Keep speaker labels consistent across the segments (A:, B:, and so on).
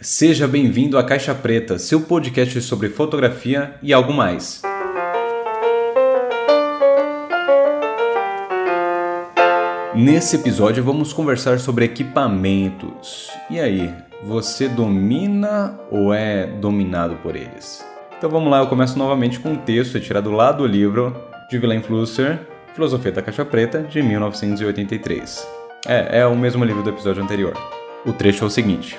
A: Seja bem-vindo à Caixa Preta, seu podcast sobre fotografia e algo mais. Nesse episódio vamos conversar sobre equipamentos. E aí, você domina ou é dominado por eles? Então vamos lá, eu começo novamente com um texto retirado lá do livro de Villain Flusser, Filosofia da Caixa Preta, de 1983. É, é o mesmo livro do episódio anterior. O trecho é o seguinte.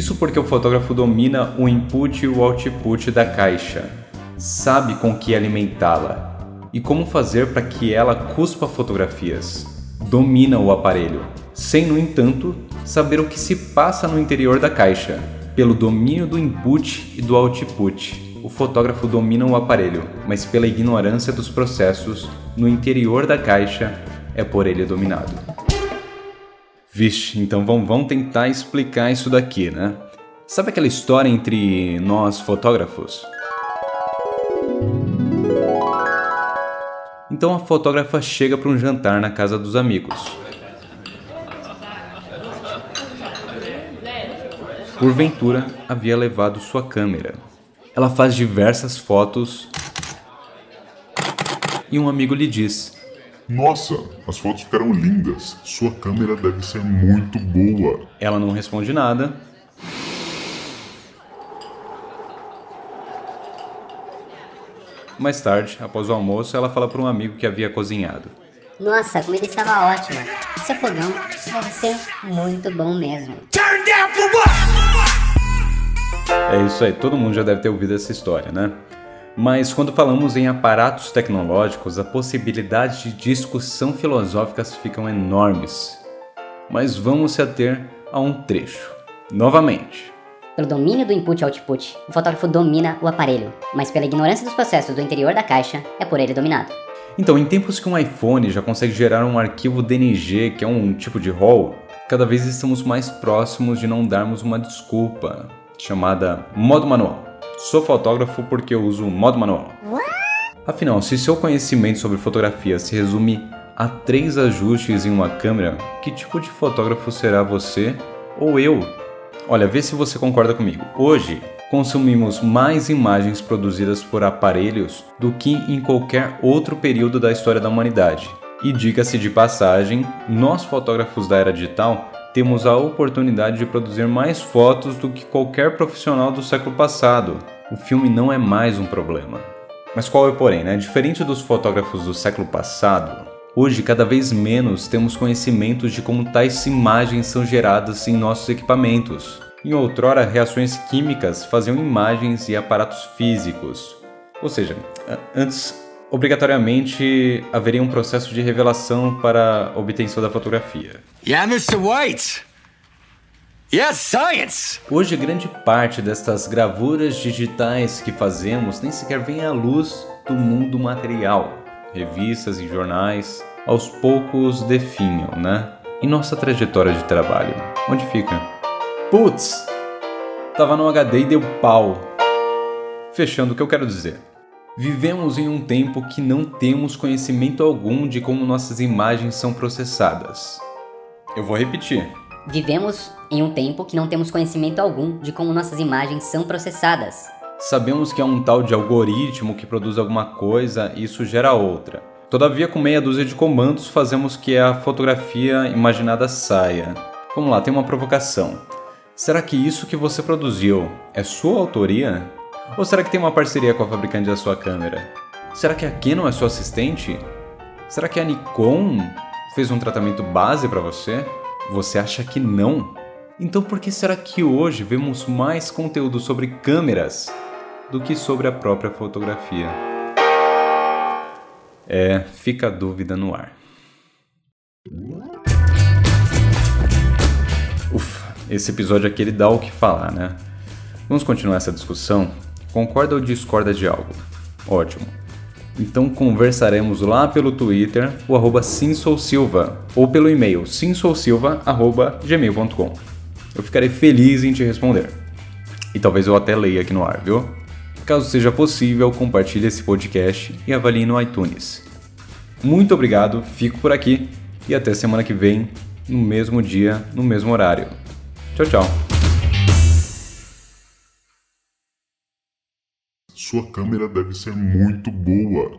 A: Isso porque o fotógrafo domina o input e o output da caixa, sabe com que alimentá-la e como fazer para que ela cuspa fotografias. Domina o aparelho, sem, no entanto, saber o que se passa no interior da caixa. Pelo domínio do input e do output, o fotógrafo domina o aparelho, mas pela ignorância dos processos no interior da caixa é por ele dominado. Vixe, então vamos, vamos tentar explicar isso daqui, né? Sabe aquela história entre nós fotógrafos? Então a fotógrafa chega para um jantar na casa dos amigos. Porventura, havia levado sua câmera. Ela faz diversas fotos e um amigo lhe diz:
B: nossa, as fotos ficaram lindas. Sua câmera deve ser muito boa.
A: Ela não responde nada. Mais tarde, após o almoço, ela fala para um amigo que havia cozinhado.
C: Nossa, a comida estava ótima. Esse fogão deve ser muito bom mesmo.
A: É isso aí, todo mundo já deve ter ouvido essa história, né? Mas quando falamos em aparatos tecnológicos, a possibilidade de discussão filosóficas ficam enormes. Mas vamos se ater a um trecho. Novamente.
C: Pelo domínio do input e output, o fotógrafo domina o aparelho, mas pela ignorância dos processos do interior da caixa, é por ele dominado.
A: Então, em tempos que um iPhone já consegue gerar um arquivo DNG, que é um tipo de RAW, cada vez estamos mais próximos de não darmos uma desculpa, chamada modo manual. Sou fotógrafo porque eu uso o modo manual. Afinal, se seu conhecimento sobre fotografia se resume a três ajustes em uma câmera, que tipo de fotógrafo será você ou eu? Olha, vê se você concorda comigo. Hoje, consumimos mais imagens produzidas por aparelhos do que em qualquer outro período da história da humanidade. E diga-se de passagem, nós fotógrafos da era digital temos a oportunidade de produzir mais fotos do que qualquer profissional do século passado. O filme não é mais um problema. Mas qual é porém, né? Diferente dos fotógrafos do século passado, hoje cada vez menos temos conhecimentos de como tais imagens são geradas em nossos equipamentos. Em outrora, reações químicas faziam imagens e aparatos físicos. Ou seja, antes obrigatoriamente haveria um processo de revelação para obtenção da fotografia.
D: Yeah, Mr. White. Yes, science!
A: Hoje, grande parte destas gravuras digitais que fazemos nem sequer vem à luz do mundo material. Revistas e jornais aos poucos definham, né? E nossa trajetória de trabalho? Onde fica? Putz! Tava no HD e deu pau. Fechando o que eu quero dizer. Vivemos em um tempo que não temos conhecimento algum de como nossas imagens são processadas. Eu vou repetir.
C: Vivemos em um tempo que não temos conhecimento algum de como nossas imagens são processadas.
A: Sabemos que é um tal de algoritmo que produz alguma coisa e isso gera outra. Todavia, com meia dúzia de comandos, fazemos que a fotografia imaginada saia. Vamos lá, tem uma provocação. Será que isso que você produziu é sua autoria? Ou será que tem uma parceria com a fabricante da sua câmera? Será que a Canon é sua assistente? Será que a Nikon fez um tratamento base para você? Você acha que não? Então por que será que hoje vemos mais conteúdo sobre câmeras do que sobre a própria fotografia? É, fica a dúvida no ar. Ufa, esse episódio aqui ele dá o que falar, né? Vamos continuar essa discussão Concorda ou discorda de algo? Ótimo. Então conversaremos lá pelo Twitter, o arroba Silva, ou pelo e-mail simsolsilva.gmail.com. Eu ficarei feliz em te responder. E talvez eu até leia aqui no ar, viu? Caso seja possível, compartilhe esse podcast e avalie no iTunes. Muito obrigado, fico por aqui e até semana que vem. no mesmo dia, no mesmo horário. Tchau, tchau.
B: Sua câmera deve ser muito boa.